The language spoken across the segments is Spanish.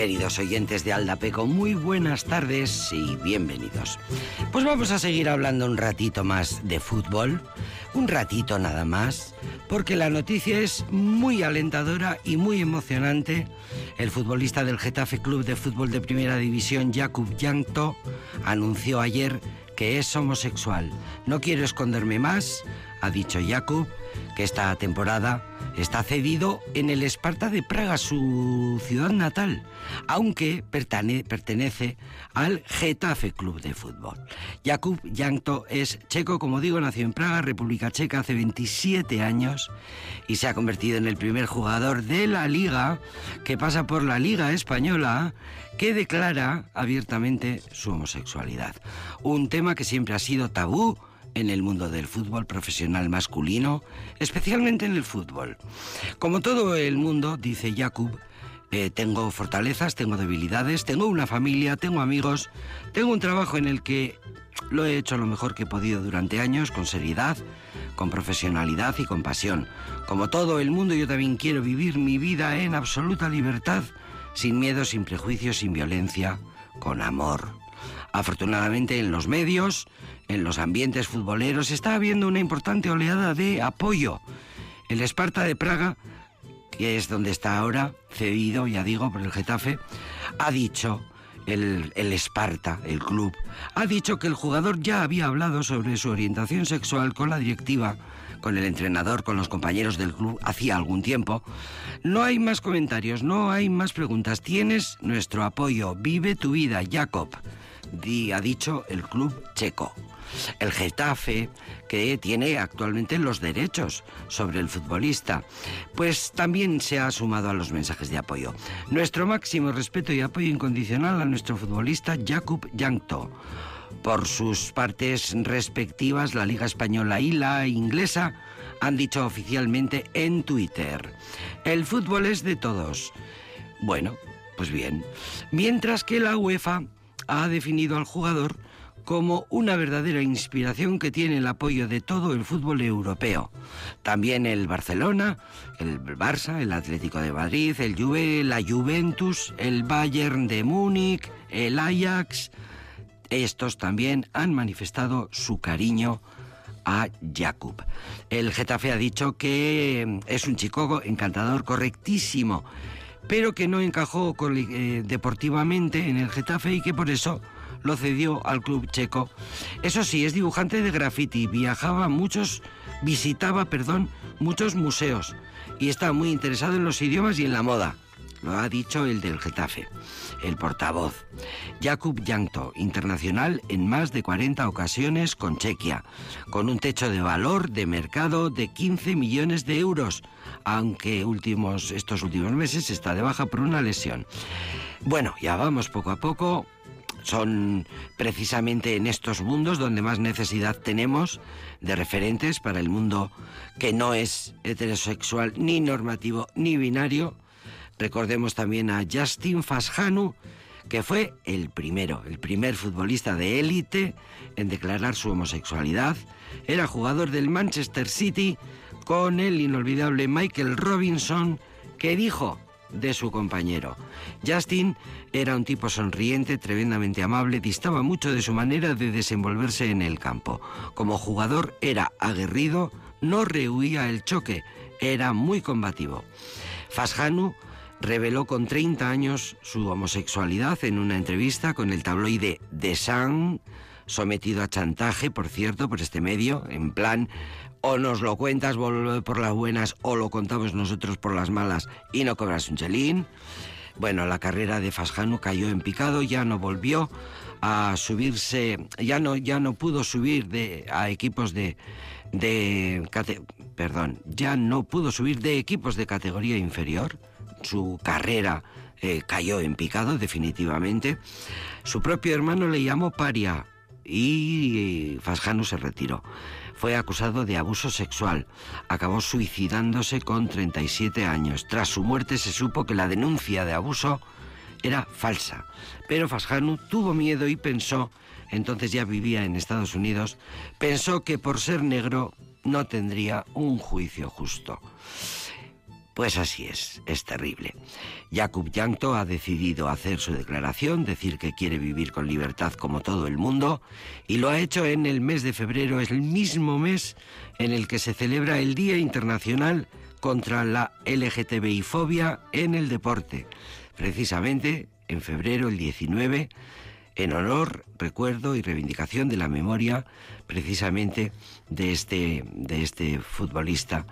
Queridos oyentes de Aldapeco, muy buenas tardes y bienvenidos. Pues vamos a seguir hablando un ratito más de fútbol, un ratito nada más, porque la noticia es muy alentadora y muy emocionante. El futbolista del Getafe Club de Fútbol de Primera División, Jakub Jankto, anunció ayer que es homosexual. No quiero esconderme más, ha dicho Jakub, que esta temporada está cedido en el Esparta de Praga, su ciudad natal, aunque pertenece al Getafe Club de Fútbol. Jakub Jankto es checo, como digo, nació en Praga, República Checa, hace 27 años y se ha convertido en el primer jugador de la liga que pasa por la Liga Española que declara abiertamente su homosexualidad. Un tema que siempre ha sido tabú en el mundo del fútbol profesional masculino, especialmente en el fútbol. Como todo el mundo, dice Jakub, eh, tengo fortalezas, tengo debilidades, tengo una familia, tengo amigos, tengo un trabajo en el que lo he hecho lo mejor que he podido durante años, con seriedad, con profesionalidad y con pasión. Como todo el mundo, yo también quiero vivir mi vida en absoluta libertad, sin miedo, sin prejuicios, sin violencia, con amor. Afortunadamente en los medios, en los ambientes futboleros, está habiendo una importante oleada de apoyo. El Esparta de Praga, que es donde está ahora, cedido, ya digo, por el Getafe, ha dicho, el, el Esparta, el club, ha dicho que el jugador ya había hablado sobre su orientación sexual con la directiva con el entrenador, con los compañeros del club, hacía algún tiempo. No hay más comentarios, no hay más preguntas. Tienes nuestro apoyo. Vive tu vida, Jacob ha dicho el club checo. El Getafe, que tiene actualmente los derechos sobre el futbolista, pues también se ha sumado a los mensajes de apoyo. Nuestro máximo respeto y apoyo incondicional a nuestro futbolista Jakub Jankto. Por sus partes respectivas, la Liga Española y la Inglesa han dicho oficialmente en Twitter, el fútbol es de todos. Bueno, pues bien, mientras que la UEFA ha definido al jugador como una verdadera inspiración que tiene el apoyo de todo el fútbol europeo. También el Barcelona, el Barça, el Atlético de Madrid, el Juve, la Juventus, el Bayern de Múnich, el Ajax. Estos también han manifestado su cariño a Jakub. El Getafe ha dicho que es un chico encantador, correctísimo pero que no encajó eh, deportivamente en el Getafe y que por eso lo cedió al club checo. Eso sí, es dibujante de graffiti, viajaba muchos, visitaba, perdón, muchos museos y está muy interesado en los idiomas y en la moda. Lo ha dicho el del Getafe, el portavoz. Jakub Jankto, internacional en más de 40 ocasiones con Chequia, con un techo de valor de mercado de 15 millones de euros, aunque últimos, estos últimos meses está de baja por una lesión. Bueno, ya vamos poco a poco. Son precisamente en estos mundos donde más necesidad tenemos de referentes para el mundo que no es heterosexual, ni normativo, ni binario Recordemos también a Justin Fashanu, que fue el primero, el primer futbolista de élite en declarar su homosexualidad. Era jugador del Manchester City con el inolvidable Michael Robinson, que dijo de su compañero. Justin era un tipo sonriente, tremendamente amable, distaba mucho de su manera de desenvolverse en el campo. Como jugador era aguerrido, no rehuía el choque, era muy combativo. Fashanu reveló con 30 años su homosexualidad en una entrevista con el tabloide The Sun, sometido a chantaje, por cierto, por este medio, en plan, o nos lo cuentas por las buenas o lo contamos nosotros por las malas y no cobras un chelín. Bueno, la carrera de Fasjano cayó en picado, ya no volvió a subirse, ya no, ya no pudo subir de, a equipos de, de, perdón, ya no pudo subir de equipos de categoría inferior su carrera eh, cayó en picado definitivamente. Su propio hermano le llamó paria y Fasjano se retiró. Fue acusado de abuso sexual. Acabó suicidándose con 37 años. Tras su muerte se supo que la denuncia de abuso era falsa. Pero Fasjano tuvo miedo y pensó, entonces ya vivía en Estados Unidos, pensó que por ser negro no tendría un juicio justo. Pues así es, es terrible. Jakub Jankto ha decidido hacer su declaración, decir que quiere vivir con libertad como todo el mundo, y lo ha hecho en el mes de febrero, es el mismo mes en el que se celebra el Día Internacional contra la LGTBI-fobia en el deporte. Precisamente en febrero, el 19, en honor, recuerdo y reivindicación de la memoria precisamente de este, de este futbolista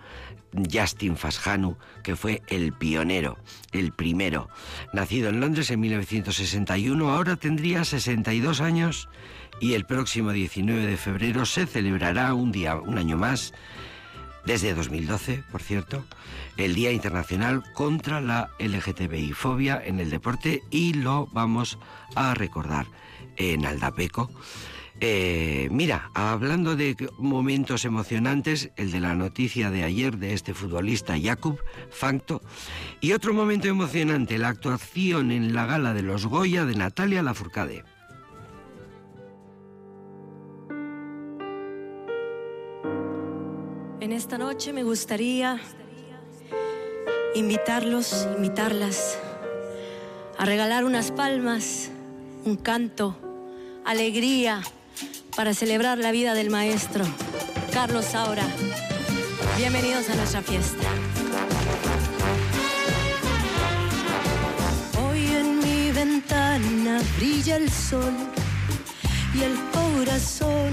Justin Fashanu, que fue el pionero, el primero. Nacido en Londres en 1961, ahora tendría 62 años y el próximo 19 de febrero se celebrará un día, un año más, desde 2012, por cierto, el Día Internacional contra la LGTBI-fobia en el deporte y lo vamos a recordar en Aldapeco. Eh, mira, hablando de momentos emocionantes, el de la noticia de ayer de este futbolista Jakub Fancto, y otro momento emocionante, la actuación en la gala de los Goya de Natalia Lafourcade. En esta noche me gustaría invitarlos, invitarlas a regalar unas palmas, un canto, alegría para celebrar la vida del maestro Carlos Saura. Bienvenidos a nuestra fiesta. Hoy en mi ventana brilla el sol y el corazón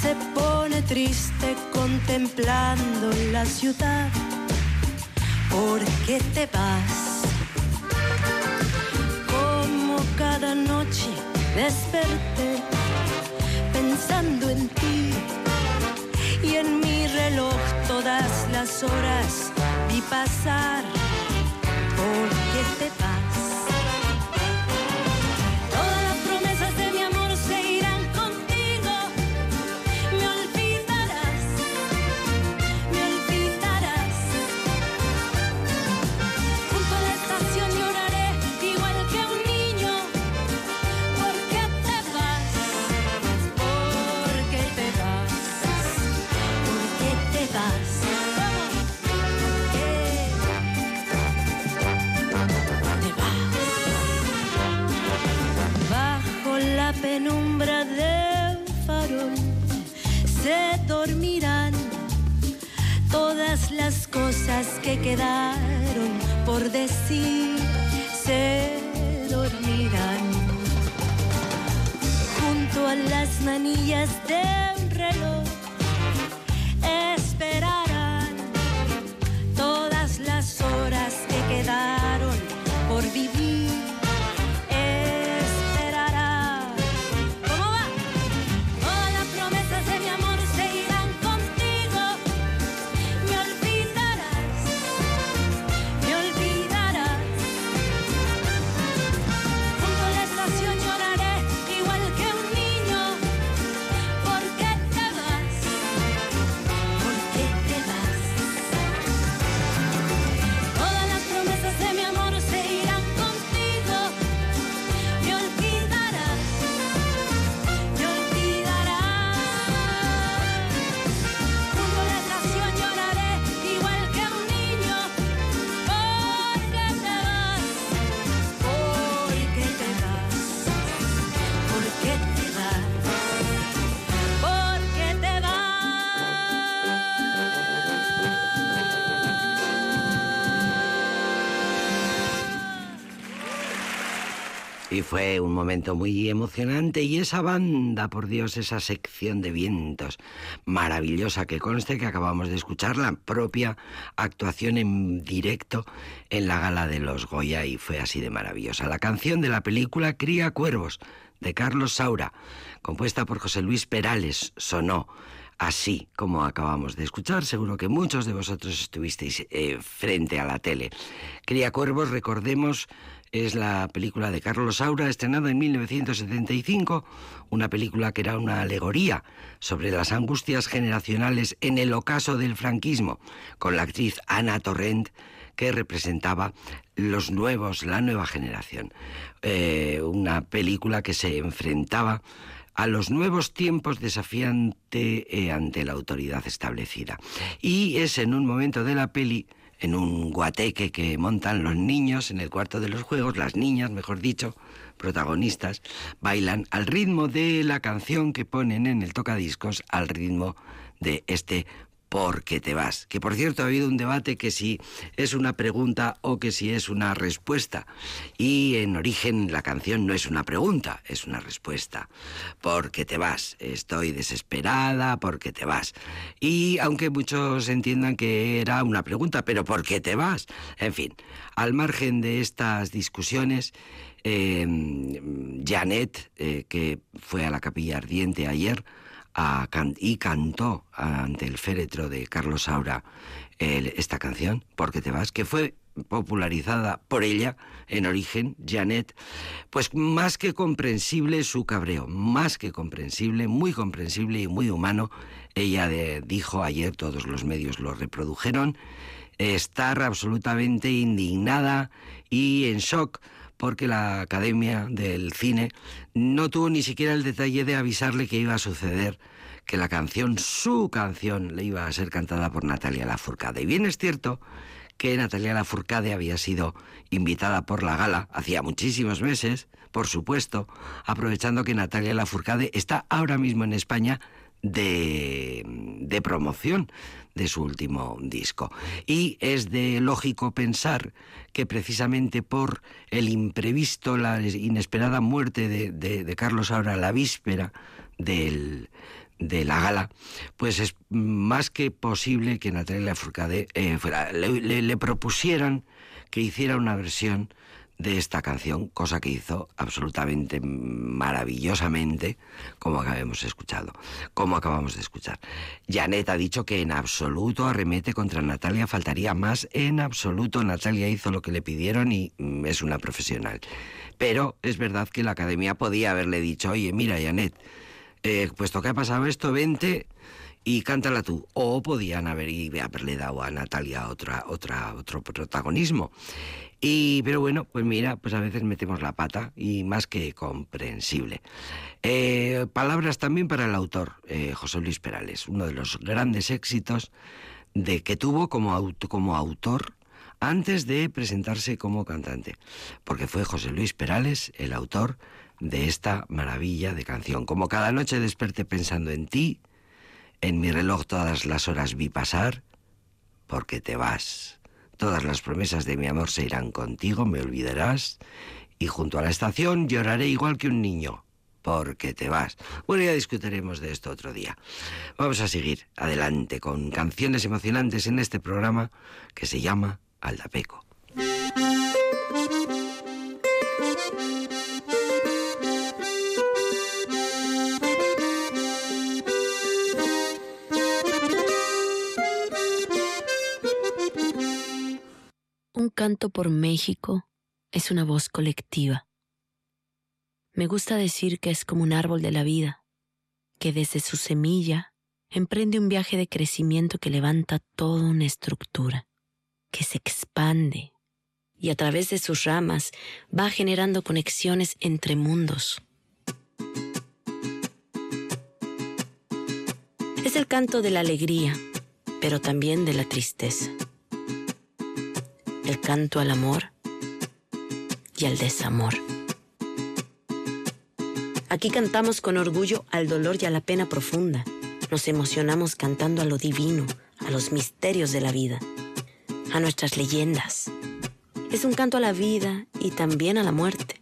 se pone triste contemplando la ciudad. ¿Por qué te vas? Como cada noche desperté pensando en ti y en mi reloj todas las horas vi pasar. ¿Por qué te vas? Fue un momento muy emocionante y esa banda, por Dios, esa sección de vientos maravillosa que conste que acabamos de escuchar, la propia actuación en directo en la gala de los Goya y fue así de maravillosa. La canción de la película Cría Cuervos de Carlos Saura, compuesta por José Luis Perales, sonó así como acabamos de escuchar. Seguro que muchos de vosotros estuvisteis eh, frente a la tele. Cría Cuervos, recordemos, es la película de Carlos Saura, estrenada en 1975, una película que era una alegoría sobre las angustias generacionales en el ocaso del franquismo, con la actriz Ana Torrent que representaba los nuevos, la nueva generación. Eh, una película que se enfrentaba a los nuevos tiempos desafiante eh, ante la autoridad establecida. Y es en un momento de la peli en un guateque que montan los niños en el cuarto de los juegos, las niñas, mejor dicho, protagonistas, bailan al ritmo de la canción que ponen en el tocadiscos, al ritmo de este porque te vas. Que por cierto ha habido un debate que si es una pregunta o que si es una respuesta. Y en origen la canción no es una pregunta, es una respuesta. Porque te vas. Estoy desesperada porque te vas. Y aunque muchos entiendan que era una pregunta, pero ¿por qué te vas? En fin, al margen de estas discusiones, eh, Janet, eh, que fue a la capilla ardiente ayer, y cantó ante el féretro de Carlos Saura esta canción, Porque te vas, que fue popularizada por ella en origen, Janet, pues más que comprensible su cabreo, más que comprensible, muy comprensible y muy humano. Ella dijo ayer, todos los medios lo reprodujeron, estar absolutamente indignada y en shock porque la Academia del Cine no tuvo ni siquiera el detalle de avisarle que iba a suceder que la canción, su canción, le iba a ser cantada por Natalia Lafourcade. Y bien es cierto que Natalia Lafourcade había sido invitada por la gala hacía muchísimos meses, por supuesto, aprovechando que Natalia Lafourcade está ahora mismo en España de, de, promoción de su último disco. Y es de lógico pensar que precisamente por el imprevisto, la inesperada muerte de, de Carlos ahora la víspera del, de la gala, pues es más que posible que Natalia Furcade eh, fuera, le, propusieran que hiciera una versión de esta canción, cosa que hizo absolutamente maravillosamente, como escuchado, como acabamos de escuchar. Janet ha dicho que en absoluto arremete contra Natalia, faltaría más, en absoluto Natalia hizo lo que le pidieron y mm, es una profesional. Pero es verdad que la academia podía haberle dicho, oye, mira, Janet, eh, puesto que ha pasado esto, vente y cántala tú. O podían haber, haberle dado a Natalia otra, otra, otro protagonismo. Y, pero bueno, pues mira, pues a veces metemos la pata y más que comprensible. Eh, palabras también para el autor, eh, José Luis Perales, uno de los grandes éxitos de que tuvo como, como autor antes de presentarse como cantante, porque fue José Luis Perales el autor de esta maravilla de canción. Como cada noche desperté pensando en ti, en mi reloj todas las horas vi pasar, porque te vas. Todas las promesas de mi amor se irán contigo, me olvidarás, y junto a la estación lloraré igual que un niño, porque te vas. Bueno, ya discutiremos de esto otro día. Vamos a seguir adelante con canciones emocionantes en este programa que se llama Aldapeco. Canto por México es una voz colectiva. Me gusta decir que es como un árbol de la vida, que desde su semilla emprende un viaje de crecimiento que levanta toda una estructura, que se expande y a través de sus ramas va generando conexiones entre mundos. Es el canto de la alegría, pero también de la tristeza el canto al amor y al desamor. Aquí cantamos con orgullo al dolor y a la pena profunda. Nos emocionamos cantando a lo divino, a los misterios de la vida, a nuestras leyendas. Es un canto a la vida y también a la muerte.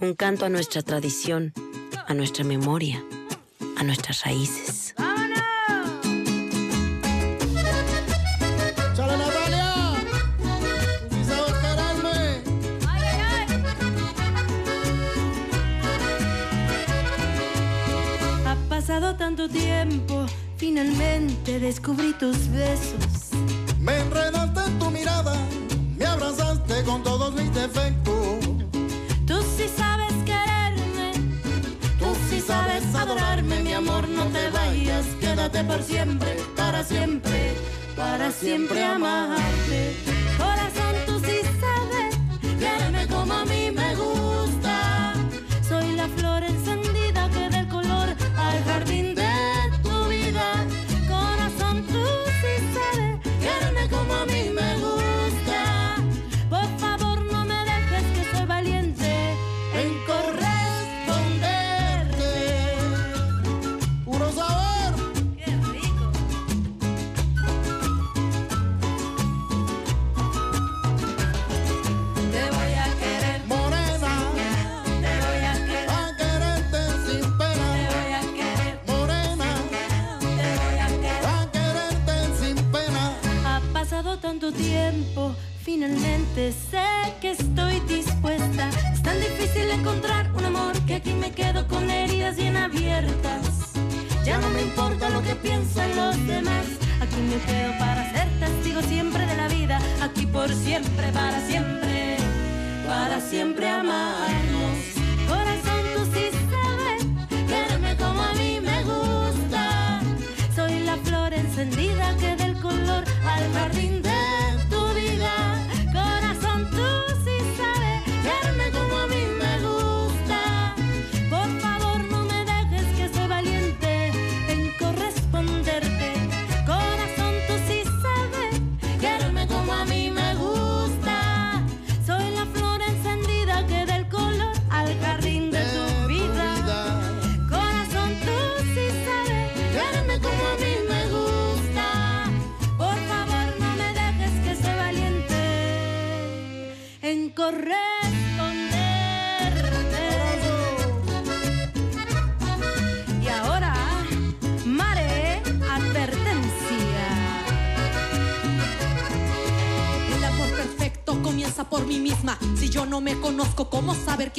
Un canto a nuestra tradición, a nuestra memoria, a nuestras raíces. Descubrí tus besos. Me enredaste en tu mirada, me abrazaste con todos mis defectos. Tú sí sabes quererme, tú sí sabes adorarme, mi amor, no te vayas, quédate por siempre, para siempre, para siempre amarte. Que piensan los demás. Aquí me quedo para ser testigo siempre de la vida. Aquí por siempre, para siempre, para siempre amarnos.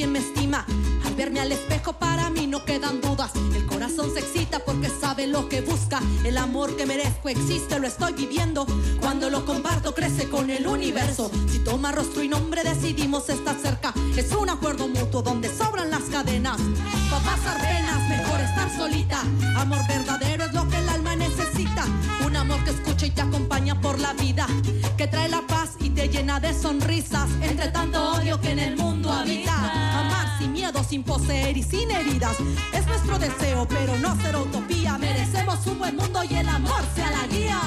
¿Cómo saber quién me estima? Al verme al espejo, para mí no quedan dudas. El corazón se excita porque sabe lo que busca. El amor que merezco existe, lo estoy viviendo. Cuando lo comparto, crece con el universo. Si toma rostro y nombre, decidimos estar cerca. Es un acuerdo mutuo donde sobran las cadenas. Para pasar penas, mejor estar solita. Amor verdadero es lo que el alma amor que escucha y te acompaña por la vida. Que trae la paz y te llena de sonrisas. Entre tanto odio que en el mundo habita. Amar sin miedo, sin poseer y sin heridas. Es nuestro deseo, pero no ser utopía. Merecemos un buen mundo y el amor sea la guía.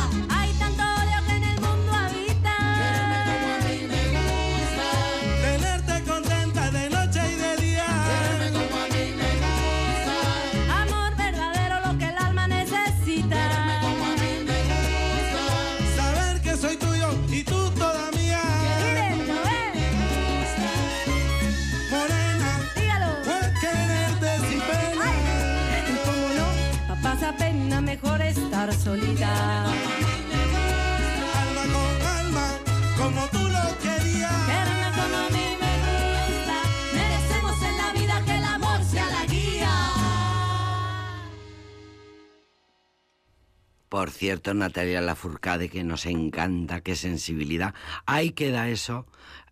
Por cierto, Natalia Lafourcade, que nos encanta, qué sensibilidad. Ahí queda eso.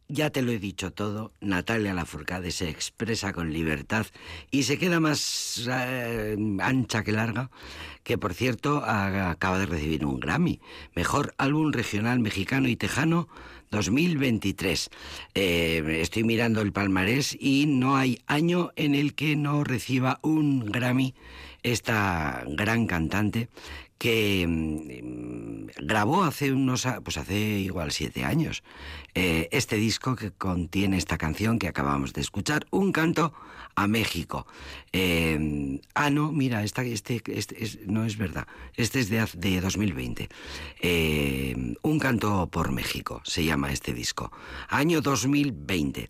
Ya te lo he dicho todo, Natalia Lafourcade se expresa con libertad y se queda más eh, ancha que larga, que por cierto acaba de recibir un Grammy, Mejor Álbum Regional Mexicano y Tejano 2023. Eh, estoy mirando el palmarés y no hay año en el que no reciba un Grammy esta gran cantante que mm, grabó hace unos pues hace igual siete años eh, este disco que contiene esta canción que acabamos de escuchar un canto a México. Eh, ah no mira esta, este, este es- no es verdad este es de, de 2020 Eh, un canto por México se llama este disco. Año 2020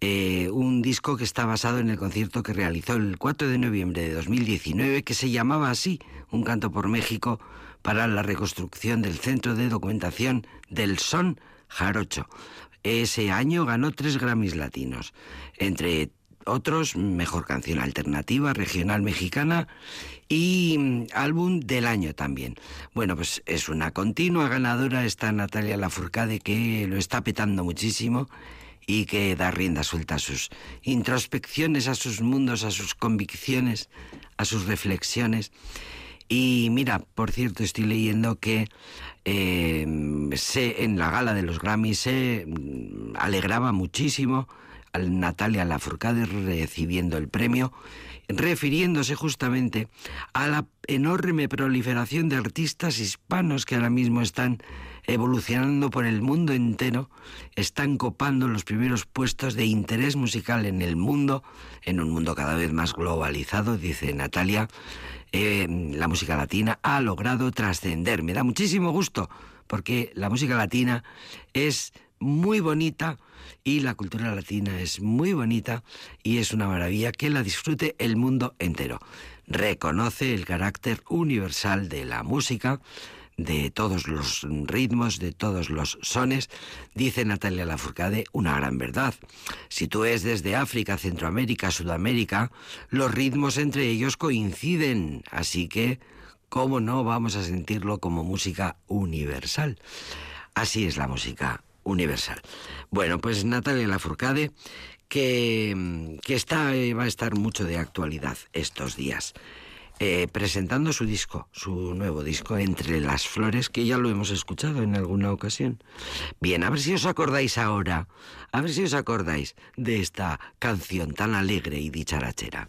Eh, un disco que está basado en el concierto que realizó el 4 de noviembre de 2019 que se llamaba así un canto por México para la reconstrucción del Centro de Documentación del Son Jarocho. Ese año ganó tres Grammys latinos, entre otros Mejor Canción Alternativa Regional Mexicana y mm, Álbum del Año también. Bueno, pues es una continua ganadora esta Natalia Lafourcade que lo está petando muchísimo y que da rienda suelta a sus introspecciones, a sus mundos, a sus convicciones, a sus reflexiones. Y mira, por cierto, estoy leyendo que eh, se, en la gala de los Grammys se mm, alegraba muchísimo a Natalia Lafourcade recibiendo el premio, refiriéndose justamente a la enorme proliferación de artistas hispanos que ahora mismo están evolucionando por el mundo entero, están copando los primeros puestos de interés musical en el mundo, en un mundo cada vez más globalizado, dice Natalia. la música latina ha logrado trascender. Me da muchísimo gusto porque la música latina es muy bonita y la cultura latina es muy bonita y es una maravilla que la disfrute el mundo entero. Reconoce el carácter universal de la música, de todos los ritmos, de todos los sones, dice Natalia Lafourcade una gran verdad. Si tú es desde África, Centroamérica, Sudamérica, los ritmos entre ellos coinciden, así que, ¿cómo no vamos a sentirlo como música universal? Así es la música universal. Bueno, pues Natalia Lafourcade, que, que está, eh, va a estar mucho de actualidad estos días. Eh, presentando su disco, su nuevo disco, Entre las Flores, que ya lo hemos escuchado en alguna ocasión. Bien, a ver si os acordáis ahora, a ver si os acordáis de esta canción tan alegre y dicharachera.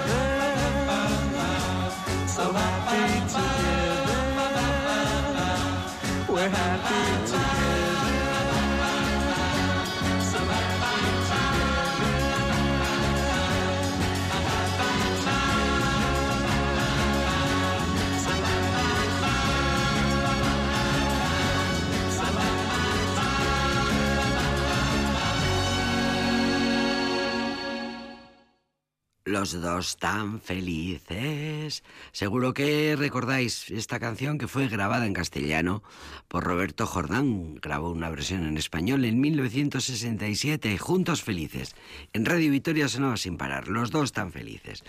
Los dos tan felices. Seguro que recordáis esta canción que fue grabada en castellano por Roberto Jordán. Grabó una versión en español en 1967, Juntos Felices. En Radio Victoria sonaba sin parar, los dos tan felices.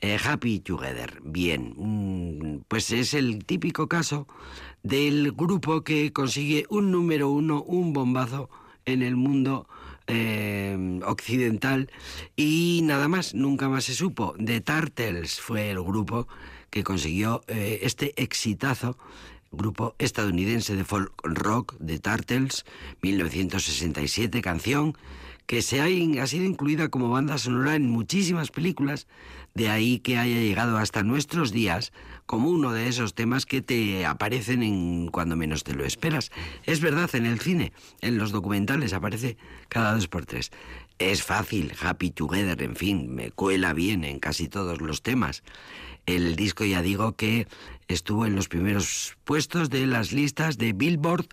Eh, happy Together. Bien, mm, pues es el típico caso del grupo que consigue un número uno, un bombazo en el mundo eh, occidental y nada más, nunca más se supo. The Turtles fue el grupo que consiguió eh, este exitazo, grupo estadounidense de folk rock, The Turtles, 1967, canción que se ha, ha sido incluida como banda sonora en muchísimas películas, de ahí que haya llegado hasta nuestros días como uno de esos temas que te aparecen en cuando menos te lo esperas. Es verdad, en el cine, en los documentales aparece cada dos por tres. Es fácil, Happy Together, en fin, me cuela bien en casi todos los temas. El disco ya digo que estuvo en los primeros puestos de las listas de Billboard,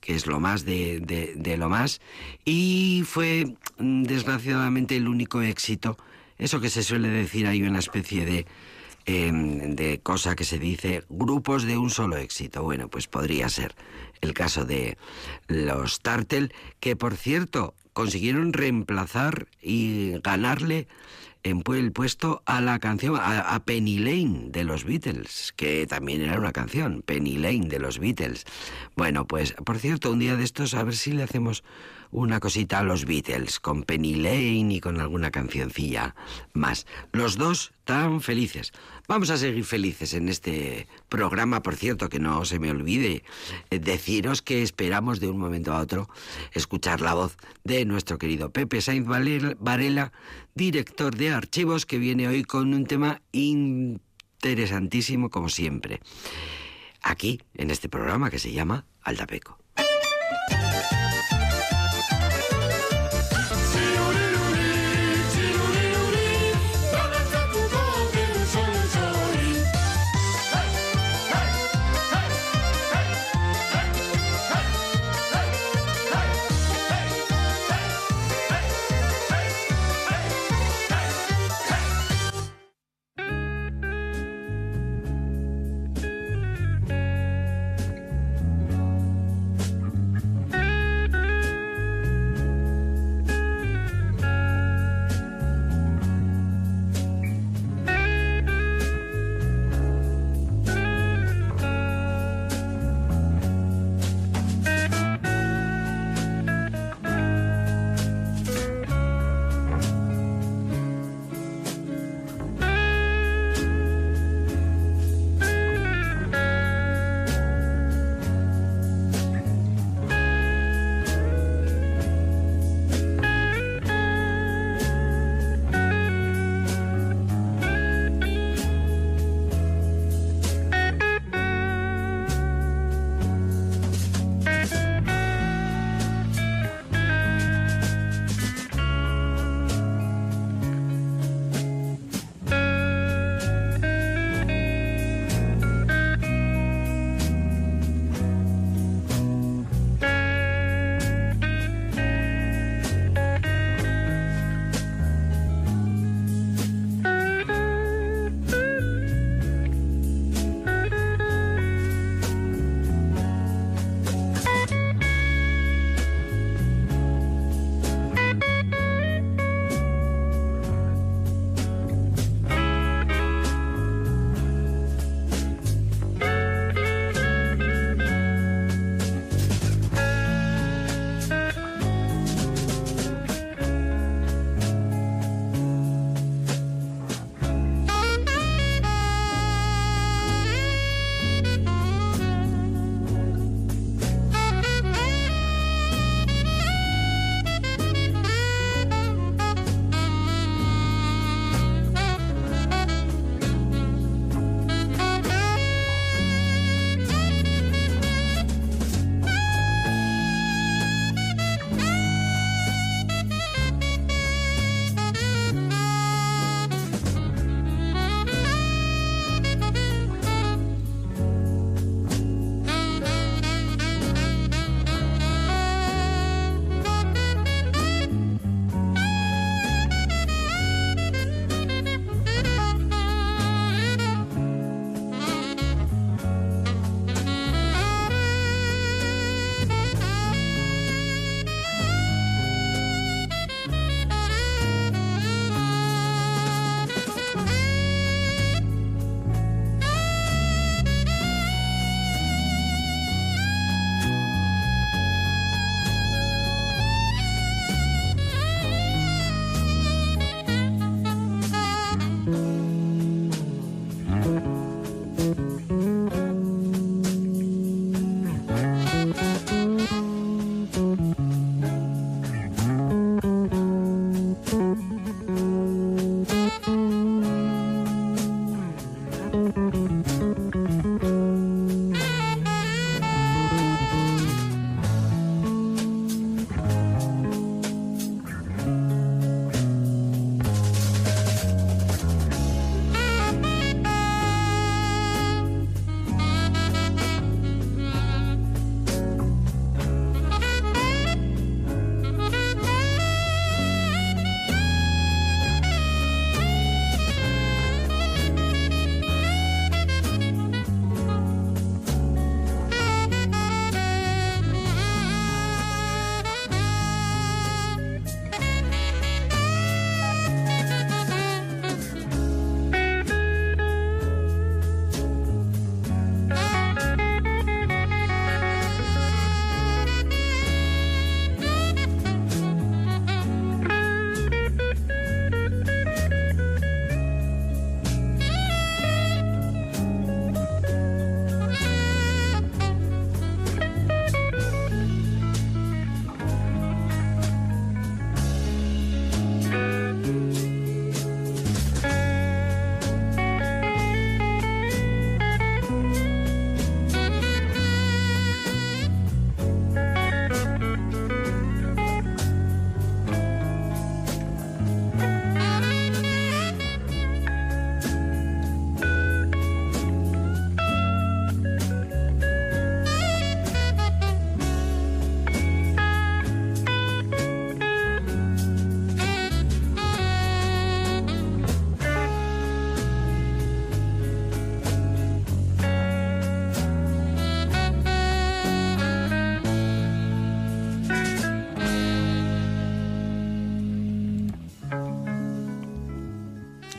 que es lo más de, de- lo más, y fue mm, desgraciadamente el único éxito. Eso que se suele decir, hay una especie de em, de cosa que se dice grupos de un solo éxito. Bueno, pues podría ser el caso de los Tartel, que por cierto consiguieron reemplazar y ganarle en el puesto a la canción, a, a Penny Lane de los Beatles, que también era una canción, Penny Lane de los Beatles. Bueno, pues por cierto, un día de estos a ver si le hacemos una cosita a los Beatles, con Penny Lane y con alguna cancioncilla más. Los dos tan felices. Vamos a seguir felices en este programa, por cierto, que no se me olvide eh, deciros que esperamos de un momento a otro escuchar la voz de nuestro querido Pepe Sainz Varela, director de archivos, que viene hoy con un tema interesantísimo como siempre. Aquí, en este programa que se llama Aldapeco.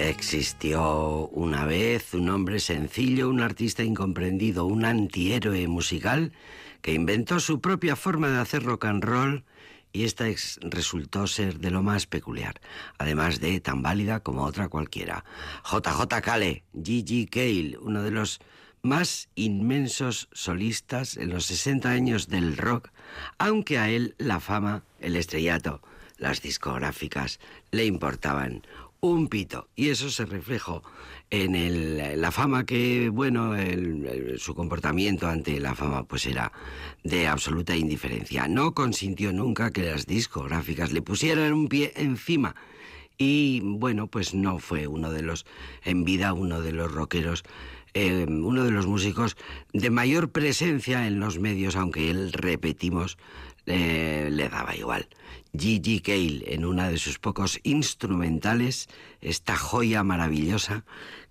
Existió una vez un hombre sencillo, un artista incomprendido, un antihéroe musical que inventó su propia forma de hacer rock and roll y esta resultó ser de lo más peculiar, además de tan válida como otra cualquiera. JJ Cale, Gigi Cale, uno de los más inmensos solistas en los 60 años del rock, aunque a él la fama, el estrellato, las discográficas le importaban un pito y eso se reflejó en el- la fama que, bueno, su comportamiento ante la fama pues era de absoluta indiferencia. No consintió nunca que las discográficas le pusieran un pie encima y bueno, pues no fue uno de los, en vida, uno de los rockeros, eh, uno de los músicos de mayor presencia en los medios, aunque él, repetimos, eh, le daba igual. Gigi Cale, en una de sus pocos instrumentales, esta joya maravillosa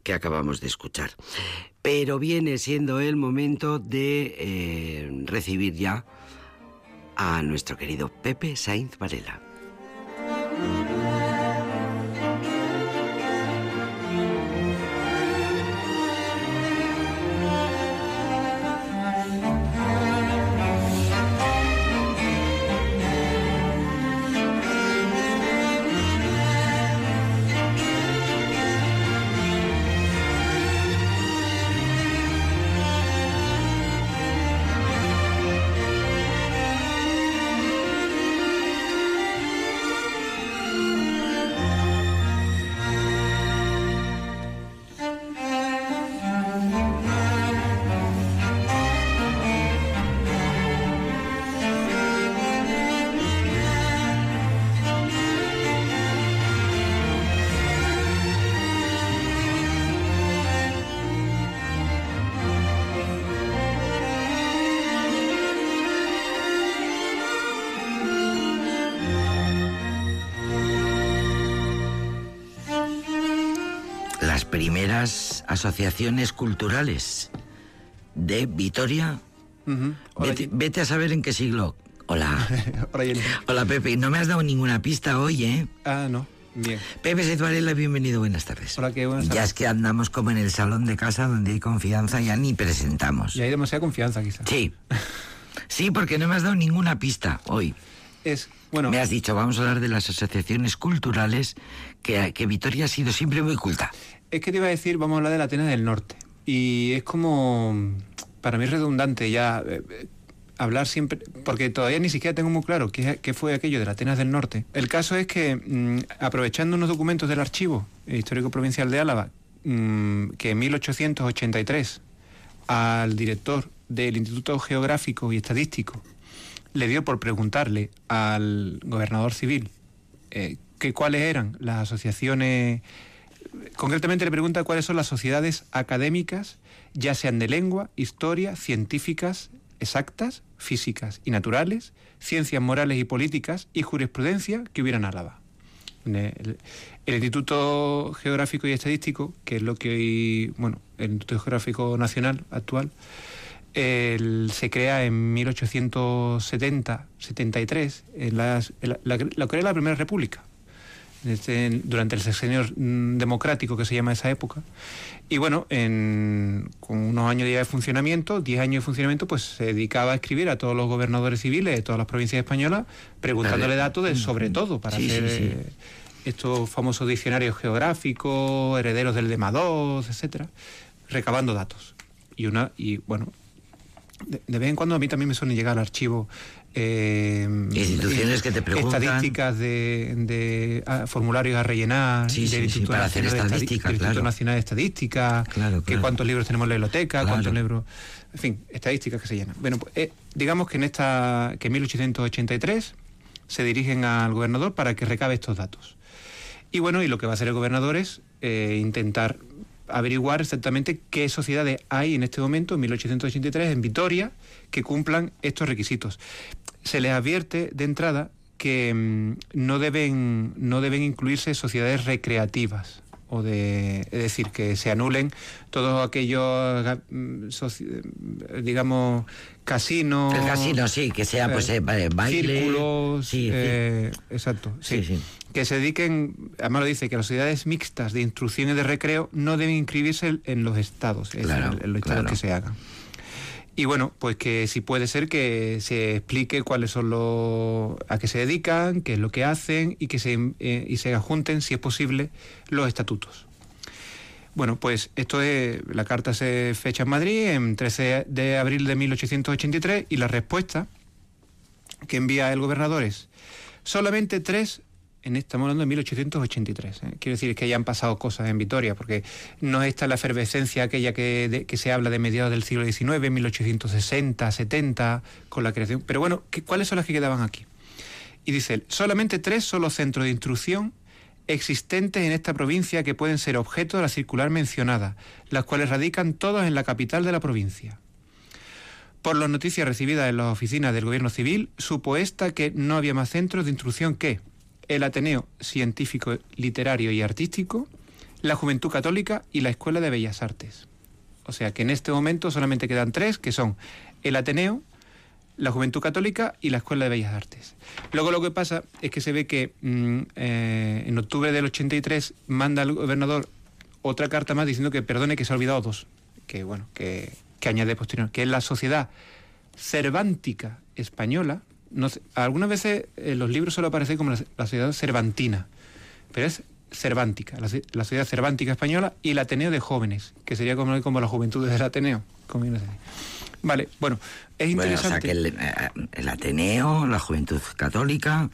que acabamos de escuchar. Pero viene siendo el momento de eh, recibir ya a nuestro querido Pepe Sainz Varela. Asociaciones culturales de Vitoria. Vete, a saber en qué siglo. Hola. Hola, Pepe, no me has dado ninguna pista hoy, ¿eh? Ah, no. Bien. Pepe Sainz Varela, bienvenido, buenas tardes. Hola, qué buenas Ya tardes. es que andamos como en el salón de casa donde hay confianza, ya ni presentamos. Y hay demasiada confianza, quizás. Sí. Sí, porque no me has dado ninguna pista hoy. Es, bueno, Me has dicho, vamos a hablar de las asociaciones culturales, que, que Vitoria ha sido siempre muy culta. Es que te iba a decir, vamos a hablar de la Atenas del Norte. Y es como, para mí es redundante ya eh, eh, hablar siempre, porque todavía ni siquiera tengo muy claro qué, fue aquello de la Atenas del Norte. El caso es que, mm, aprovechando unos documentos del Archivo Histórico Provincial de Álava, mm, que en 1883 al director del Instituto Geográfico y Estadístico le dio por preguntarle al gobernador civil eh, cuáles eran las asociaciones concretamente le pregunta cuáles son las sociedades académicas, ya sean de lengua, historia, científicas, exactas, físicas y naturales, ciencias morales y políticas y jurisprudencia que hubieran Álava. El, Instituto Geográfico y Estadístico, que es lo que hoy, bueno, el Instituto Geográfico Nacional actual, se crea en 1870-73, en en la, la- lo crea la Primera República este, durante el sexenio mm, democrático que se llama esa época. Y bueno, en- con unos años ya de funcionamiento, 10 años de funcionamiento, pues se dedicaba a escribir a todos los gobernadores civiles de todas las provincias españolas, preguntándole datos de sobre todo para Sí, hacer sí. eh, estos famosos diccionarios geográficos, herederos del Dema 2, etcétera, recabando datos. Y una, y bueno, de, de vez en cuando a mí también me suele llegar al archivo eh, Instituciones que te preguntan. estadísticas de, de, ah, formularios a rellenar Sí, del sí, sí, Instituto hacer Nacional de estadística, del Instituto claro. Nacional de Estadística Claro, que claro. cuántos libros tenemos en la biblioteca Claro. cuántos libros en fin estadísticas que se llenan bueno pues, eh, digamos que en esta que en 1883 se dirigen al gobernador para que recabe estos datos y bueno, y lo que va a hacer el gobernador es eh, intentar averiguar exactamente qué sociedades hay en este momento, en 1883, en Vitoria, que cumplan estos requisitos. Se les advierte de entrada que mm, no, deben, no deben incluirse sociedades recreativas. o de, es decir, que se anulen todos aquellos, mm, eh, digamos, casinos. El casino, sí, que sea, pues, eh, ba- baile. Círculos. Sí, eh, exacto. Sí. Que se dediquen, además lo dice, que las sociedades mixtas de instrucción y de recreo no deben inscribirse en- los estados, es Claro, en los estados claro. que se hagan. Y bueno, pues que si puede ser que se explique cuáles son los a qué se dedican, qué es lo que hacen y que se eh, y se adjunten, si es posible, los estatutos. Bueno, pues esto es la carta se fecha en Madrid en 13 de abril de 1883 y la respuesta que envía el gobernador es solamente tres en estamos hablando de 1883. ¿eh? Quiero decir que ya han pasado cosas en Vitoria, porque no está la efervescencia aquella que, se habla de mediados del siglo XIX, 1860, 70, con la creación. Pero bueno, ¿qué- ¿cuáles son las que quedaban aquí? Y dice, solamente tres son los centros de instrucción existentes en esta provincia que pueden ser objeto de la circular mencionada, las cuales radican todas en la capital de la provincia. Por las noticias recibidas en las oficinas del Gobierno Civil, supo esta que no había más centros de instrucción que el Ateneo Científico, Literario y Artístico, la Juventud Católica y la Escuela de Bellas Artes. O sea que en este momento solamente quedan tres, que son el Ateneo, la Juventud Católica y la Escuela de Bellas Artes. Luego lo que pasa es que se ve que mm, eh, en octubre del 83 manda el gobernador otra carta más diciendo que perdone que se ha olvidado dos, que bueno, que, que añade posterior, que es la Sociedad Cervántica Española. No sé, algunas veces en los libros solo aparece como la, la Sociedad Cervantina, pero es Cervántica, la, la Sociedad Cervántica Española y el Ateneo de Jóvenes, que sería como, como la juventud del Ateneo. como a ser. Vale, bueno, es Bueno, o sea interesante. que el, eh, el Ateneo, la Juventud Católica,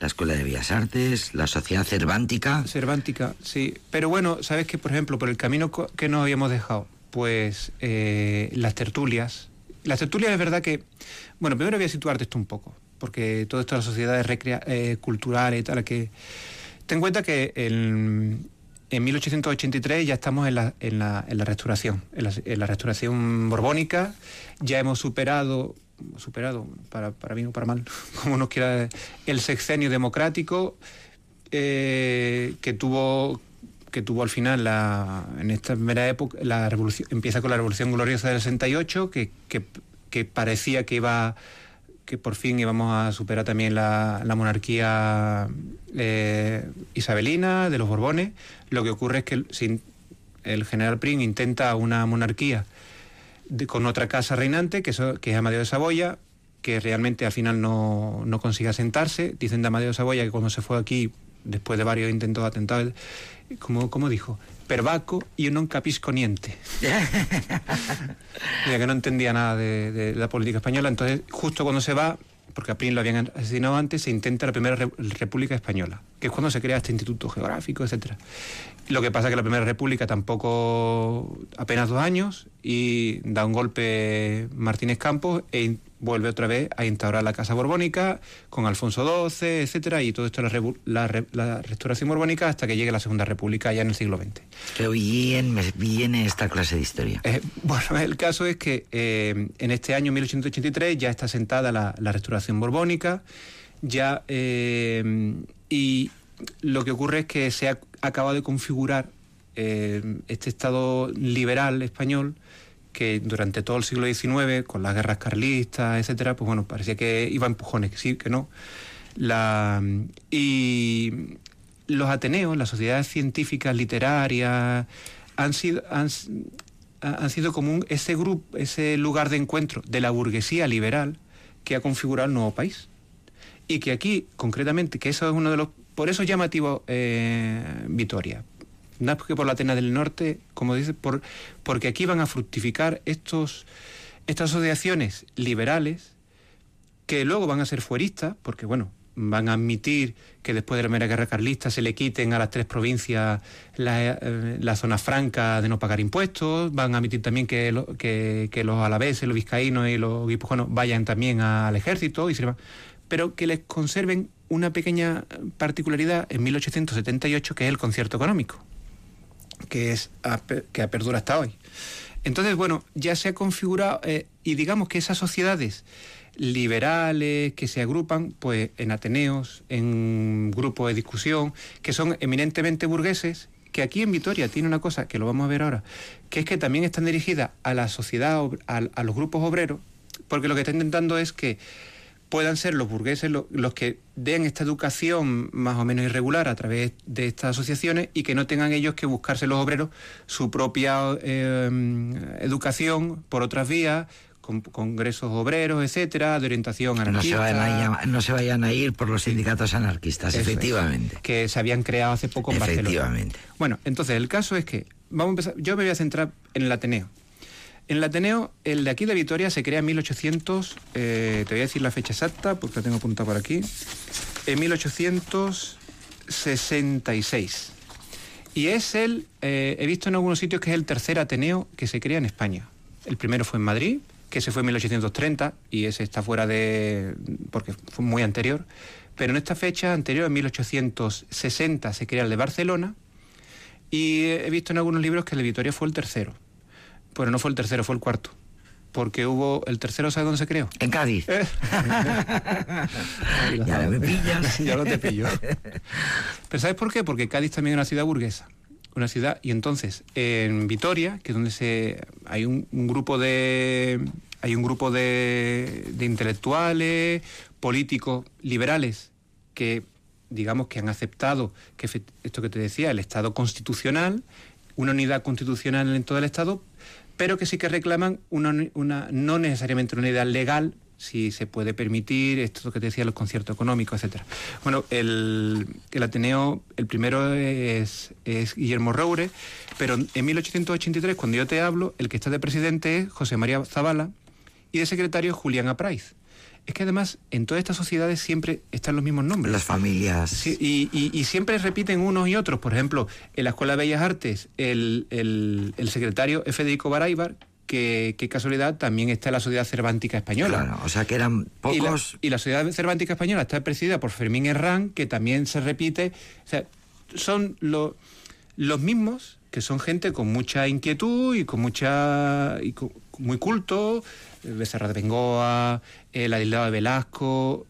la Escuela de Bellas Artes, la Sociedad Cervántica. Cervántica, sí. Pero bueno, sabes que, por ejemplo, por el camino que nos habíamos dejado, pues eh, las tertulias. Las tertulias es verdad que. Bueno, primero voy a situarte esto un poco, porque todo esto de las sociedades recrea- eh, culturales y tal, que. Ten en cuenta que en, en 1883 ya estamos en la, en la, en la restauración, en la, en la restauración borbónica, ya hemos superado superado, para, para bien o para mal, como nos quiera, el sexenio democrático, eh, que tuvo que tuvo al final la, en esta primera época la revolución empieza con la revolución gloriosa del 68 que, que, parecía que iba que por fin íbamos a superar también la, la monarquía eh, isabelina de los Borbones lo que ocurre es que el, el general Prim intenta una monarquía con otra casa reinante que, so- que es Amadeo de Saboya que realmente al final no, no consigue asentarse. Dicen de Amadeo de Saboya que cuando se fue aquí, después de varios intentos de atentado, como, como dijo, pervaco y non capisco niente. ya que no entendía nada de, de la política española. Entonces, justo cuando se va, porque a Prim lo habían asesinado antes, se intenta la primera Re- República Española, que es cuando se crea este instituto geográfico, etcétera. Lo que pasa es que la primera República tampoco apenas dos años y da un golpe Martínez Campos e vuelve otra vez a instaurar la Casa Borbónica con Alfonso XII, etcétera, y todo esto la, la la restauración borbónica hasta que llegue la Segunda República ya en el siglo XX. Qué bien me viene esta clase de historia. Eh, bueno, el caso es que eh, en este año 1883 ya está sentada la, la restauración borbónica, ya eh, y lo que ocurre es que se ha acabado de configurar este Estado liberal español que durante todo el siglo XIX, con las guerras carlistas, etcétera, pues bueno, parecía que iba a empujones, que sí, que no. La, y los Ateneos, las sociedades científicas, literarias, han sido, han, han sido como ese grupo, ese lugar de encuentro de la burguesía liberal que ha configurado el nuevo país. Y que aquí, concretamente, que eso es uno de los. Por eso es llamativo eh, Vitoria. Es porque por la Atena del Norte, como dice, por, porque aquí van a fructificar estos, estas asociaciones liberales que luego van a ser fueristas, porque bueno, van a admitir que después de la primera guerra carlista se le quiten a las tres provincias la, eh, la zona franca de no pagar impuestos, van a admitir también que, que, que los alaveses, los vizcaínos y los guipuzcoanos vayan también al ejército y sirvan, pero que les conserven una pequeña particularidad en 1878 que es el concierto económico que es perdura hasta hoy. Entonces, bueno, ya se ha configurado eh, y digamos que esas sociedades liberales que se agrupan pues en ateneos, en grupos de discusión, que son eminentemente burgueses que aquí en Vitoria tiene una cosa que lo vamos a ver ahora, que es que también están dirigidas a la sociedad, a, a los grupos obreros, porque lo que está intentando es que puedan ser los burgueses lo- los que den esta educación más o menos irregular a través de estas asociaciones y que no tengan ellos que buscarse los obreros su propia eh, educación por otras vías, con congresos obreros, etcétera, de orientación No se, anarquista. vayan a, llam- no se vayan a ir por los sindicatos anarquistas, Eso es, efectivamente. que se habían creado hace poco en Barcelona. Efectivamente. Bueno, entonces el caso es que vamos a empezar. Yo me voy a centrar en el Ateneo. En el Ateneo, el de aquí de Vitoria se crea en 1800, eh, te voy a decir la fecha exacta porque la tengo apuntada por aquí, en 1866. Y es el, eh, he visto en algunos sitios que es el tercer Ateneo que se crea en España. El primero fue en Madrid, que se fue en 1830 y ese está fuera de, porque fue muy anterior. Pero en esta fecha anterior, en 1860, se crea el de Barcelona y he visto en algunos libros que el de Vitoria fue el tercero. Pero no fue el tercero, fue el cuarto. Porque hubo, el tercero, ¿sabe dónde se creó? En Cádiz. Eh. Ya ahora me pillas. ya no te pillo. Pero ¿sabes por qué? Porque Cádiz también es una ciudad burguesa. Una ciudad, y entonces en Vitoria, que es donde se hay un, un grupo de hay un grupo de, de intelectuales, políticos, liberales, que digamos que han aceptado que esto que te decía, el Estado constitucional, una unidad constitucional en todo el Estado, pero que sí que reclaman una, una no necesariamente una unidad legal, si se puede permitir, esto que te decía, los conciertos económicos, etcétera. Bueno, el, el Ateneo, el primero es, Guillermo Roure, pero en 1883, cuando yo te hablo, el que está de presidente es José María Zavala y de secretario Julián Apraiz. Es que además en todas estas sociedades siempre están los mismos nombres. Las familias. Sí, y, y- y siempre repiten unos y otros. Por ejemplo, en la Escuela de Bellas Artes, el, el- el secretario es Federico Baraybar, que, qué casualidad, también está en la Sociedad Cervántica Española. Claro, o sea que eran Y la, pocos. y la Sociedad Cervántica Española está presidida por Fermín Herrán, que también se repite. O sea, son lo- los mismos, que son gente con mucha inquietud y con mucha. y con- muy culto, eh, Becerra de Bengoa, el Adilado de Velasco.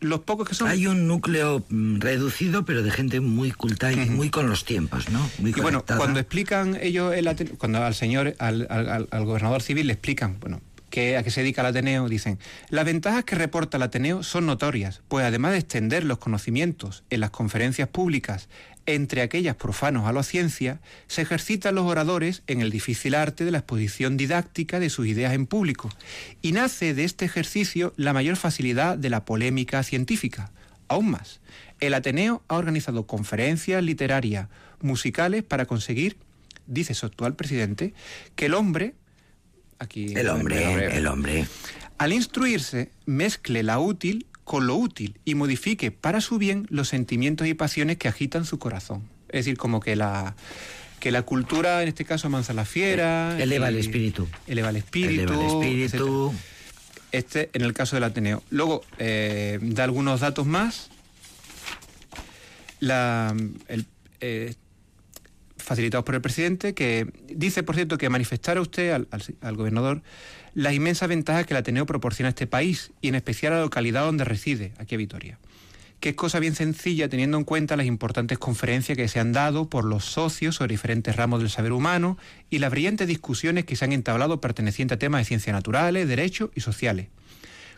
los pocos que son. Hay un núcleo mm, reducido, pero de gente muy culta y muy con los tiempos, ¿no? Muy Y bueno, cuando explican ellos, el Aten- cuando al señor, al, al- al- al gobernador civil le explican, bueno, que, a qué se dedica el Ateneo, dicen, las ventajas que reporta el Ateneo son notorias, pues además de extender los conocimientos en las conferencias públicas entre aquellas profanos a la ciencia, se ejercitan los oradores en el difícil arte de la exposición didáctica de sus ideas en público, y nace de este ejercicio la mayor facilidad de la polémica científica. Aún más, el Ateneo ha organizado conferencias literarias, musicales para conseguir, dice su actual presidente, que el hombre, aquí El hombre, el hombre. al instruirse, mezcle la útil con lo útil y modifique para su bien los sentimientos y pasiones que agitan su corazón. Es decir, como que la que la cultura, en este caso, amansa la fiera. Eleva el y- espíritu. Eleva el espíritu. Eleva el espíritu. Este en el caso del Ateneo. Luego, eh, da algunos datos más. La, el, eh, facilitados por el presidente, que dice, por cierto, que manifestara usted al, al- al gobernador las inmensas ventajas que el Ateneo proporciona a este país y en especial a la localidad donde reside, aquí a Vitoria. Que es cosa bien sencilla teniendo en cuenta las importantes conferencias que se han dado por los socios sobre diferentes ramos del saber humano y las brillantes discusiones que se han entablado pertenecientes a temas de ciencias naturales, derechos y sociales.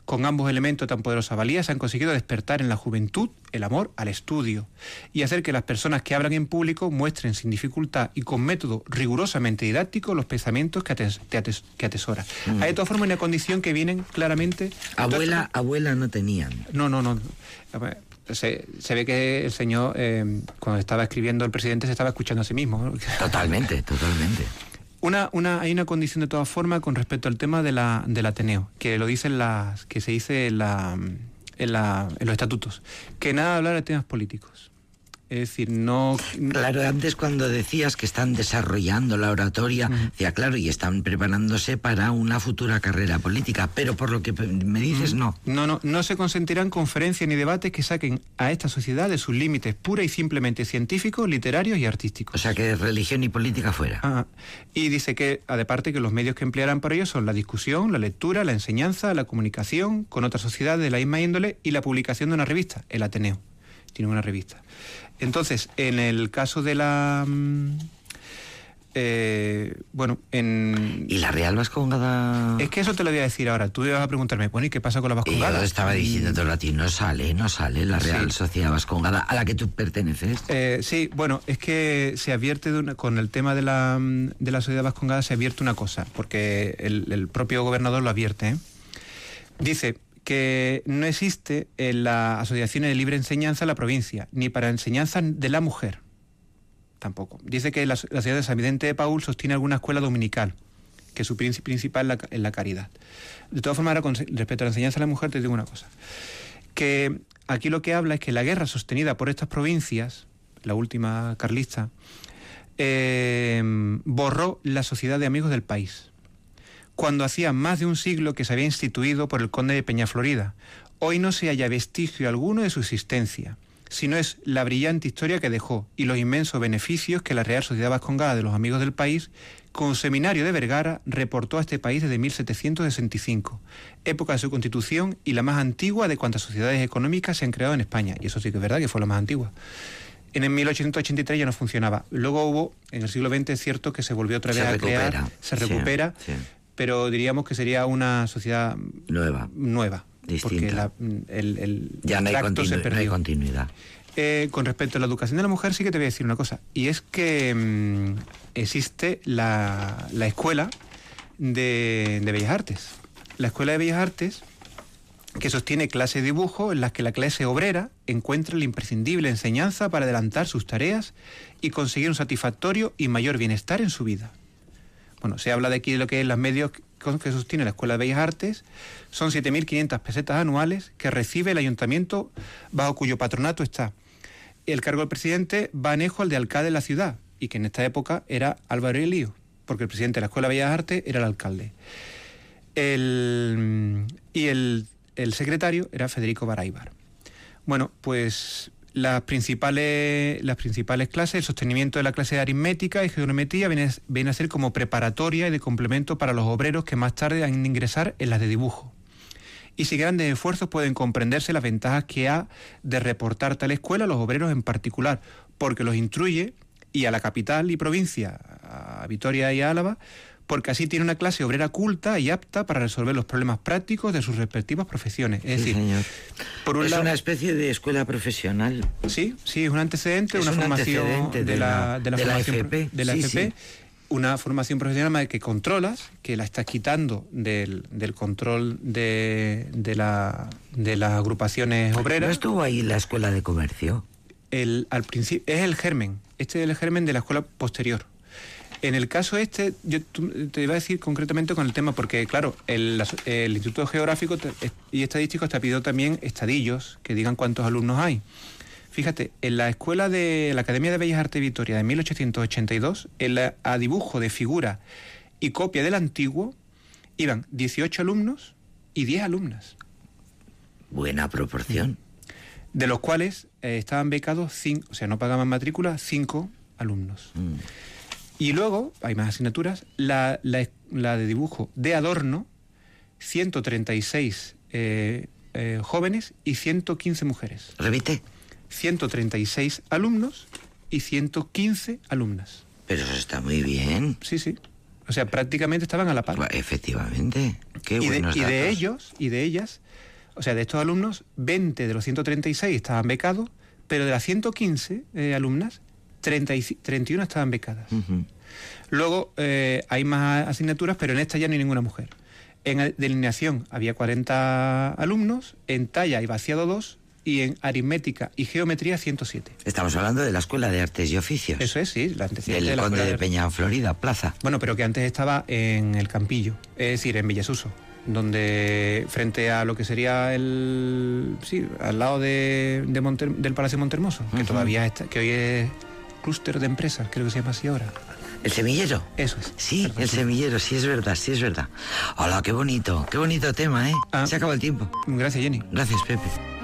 Con ambos elementos de tan poderosa valía se han conseguido despertar en la juventud el amor al estudio y hacer que las personas que hablan en público muestren sin dificultad y con método rigurosamente didáctico los pensamientos que, ates- te ates- que atesora. Hay de todas formas una condición que vienen claramente... Abuela, abuela no tenían. No, no, no. Se, se ve que el señor, eh, cuando estaba escribiendo el presidente, se estaba escuchando a sí mismo. Totalmente, totalmente. Una, una, hay una condición de todas formas con respecto al tema de la, del Ateneo, que lo dicen las, que se dice en, la, en, la- en los estatutos, que nada de hablar de temas políticos. Es decir, no... Claro, antes cuando decías que están desarrollando la oratoria, decía, claro, y están preparándose para una futura carrera política, pero por lo que me dices, no. No, no, no se consentirán conferencias ni debates que saquen a esta sociedad de sus límites pura y simplemente científicos, literarios y artísticos. O sea que religión y política fuera. Ah, y dice que, aparte, que los medios que emplearán para ello son la discusión, la lectura, la enseñanza, la comunicación con otras sociedades de la misma índole y la publicación de una revista, el Ateneo. Tiene una revista. Entonces, en el caso de la... mm, eh, bueno, en... ¿Y la Real Vascongada? Es que eso te lo voy a decir ahora. Tú ibas a preguntarme, bueno, ¿y qué pasa con la vascongada? yo estaba diciendo todo el rato, no sale, no sale la Real Sí. Sociedad Vascongada a la que tú perteneces. Eh, sí, bueno, es que se advierte de una- con el tema de la, mm, de la sociedad vascongada, se advierte una cosa, porque el, el propio gobernador lo advierte. ¿eh? Dice que no existe en la Asociación de Libre Enseñanza en la provincia, ni para enseñanza de la mujer. Tampoco. Dice que la, la ciudad de San Vicente de Paul sostiene alguna escuela dominical, que su principal es la, caridad. De todas formas, ahora respecto a la enseñanza de la mujer, te digo una cosa que aquí lo que habla es que la guerra sostenida por estas provincias, la última carlista, eh, borró la sociedad de amigos del país. Cuando hacía más de un siglo que se había instituido por el conde de Peñaflorida, hoy no se halla vestigio alguno de su existencia, sino es la brillante historia que dejó y los inmensos beneficios que la Real Sociedad Vascongada de los Amigos del País, con seminario de Vergara, reportó a este país desde 1765, época de su constitución y la más antigua de cuantas sociedades económicas se han creado en España. Y eso sí que es verdad que fue la más antigua. En el 1883 ya no funcionaba. Luego hubo, en el siglo XX es cierto que se volvió otra Se vez a recupera, crear, se sí, recupera, sí. Pero diríamos que sería una sociedad Nueva. nueva. Distinta. Porque la- el, el Ya no hay, se no continuidad. Eh, con respecto a la educación de la mujer, sí que te voy a decir una cosa. Y es que mm, existe la, la escuela de, de Bellas Artes. La escuela de Bellas Artes que sostiene clases de dibujo en las que la clase obrera encuentra la imprescindible enseñanza para adelantar sus tareas y conseguir un satisfactorio y mayor bienestar en su vida. Bueno, se habla de aquí de lo que es los medios que sostiene la Escuela de Bellas Artes. Son 7.500 pesetas anuales que recibe el ayuntamiento bajo cuyo patronato está. El cargo del presidente va anejo al de alcalde de la ciudad y que en esta época era Álvaro Elío, porque el presidente de la Escuela de Bellas Artes era el alcalde. El- y el, el secretario era Federico Baraibar. Bueno, pues las principales, las principales clases, el sostenimiento de la clase de aritmética y geometría viene, viene a ser como preparatoria y de complemento para los obreros que más tarde han de ingresar en las de dibujo. Y sin grandes esfuerzos pueden comprenderse las ventajas que ha de reportar tal escuela a los obreros en particular, porque los instruye y a la capital y provincia, a Vitoria y a Álava, porque así tiene una clase obrera culta y apta para resolver los problemas prácticos de sus respectivas profesiones. Es Sí, decir, señor. por un es lado, una especie de escuela profesional. Sí, sí, es un antecedente, Es una un formación antecedente de, la, de la de la formación FP, de la sí, FP, sí. una formación profesional que controlas, que la estás quitando del, del control de, de, la, de las agrupaciones ¿No obreras. estuvo ahí la escuela de comercio? El, al principio es el germen, este es el germen de la escuela posterior. En el caso este, yo te iba a decir concretamente con el tema, porque claro, el, Instituto Geográfico y Estadístico te ha pedido también estadillos que digan cuántos alumnos hay. Fíjate, en la escuela de la Academia de Bellas Artes de Vitoria de 1882, en la, a dibujo de figura y copia del antiguo, iban 18 alumnos y 10 alumnas, Buena proporción. de los cuales eh, estaban becados, cinco, o sea, no pagaban matrícula, 5 alumnos. Mm. Y luego, hay más asignaturas, la, la- la de dibujo de adorno, 136 eh, eh, jóvenes y 115 mujeres. Repite. 136 alumnos y 115 alumnas. Pero eso está muy bien. Sí, sí. O sea, prácticamente estaban a la par. Efectivamente. Qué y, de, buenos y de ellos y de ellas, o sea, de estos alumnos, 20 de los 136 estaban becados, pero de las 115 eh, alumnas, 30 y ci- 31 estaban becadas. Luego eh, hay más asignaturas, pero en esta ya no hay ninguna mujer. En delineación había 40 alumnos, en talla y vaciado 2, y en aritmética y geometría 107. Estamos hablando de la Escuela de Artes y Oficios. Eso es, sí, la antecedente Del de la Conde Escuela de Peña Florida, Plaza. Bueno, pero que antes estaba en el Campillo, es decir, en Villasuso, donde frente a lo que sería el... Sí, al lado de, de Monter- del Palacio Montermoso, que todavía está, que hoy es clúster de empresas, creo que se llama así ahora. ¿El semillero? Eso es. Sí, Perdón, el semillero, sí es verdad, sí es verdad. Hola, qué bonito, qué bonito tema, ¿eh? Ah. Se acaba el tiempo. Gracias, Jenny. Gracias, Pepe.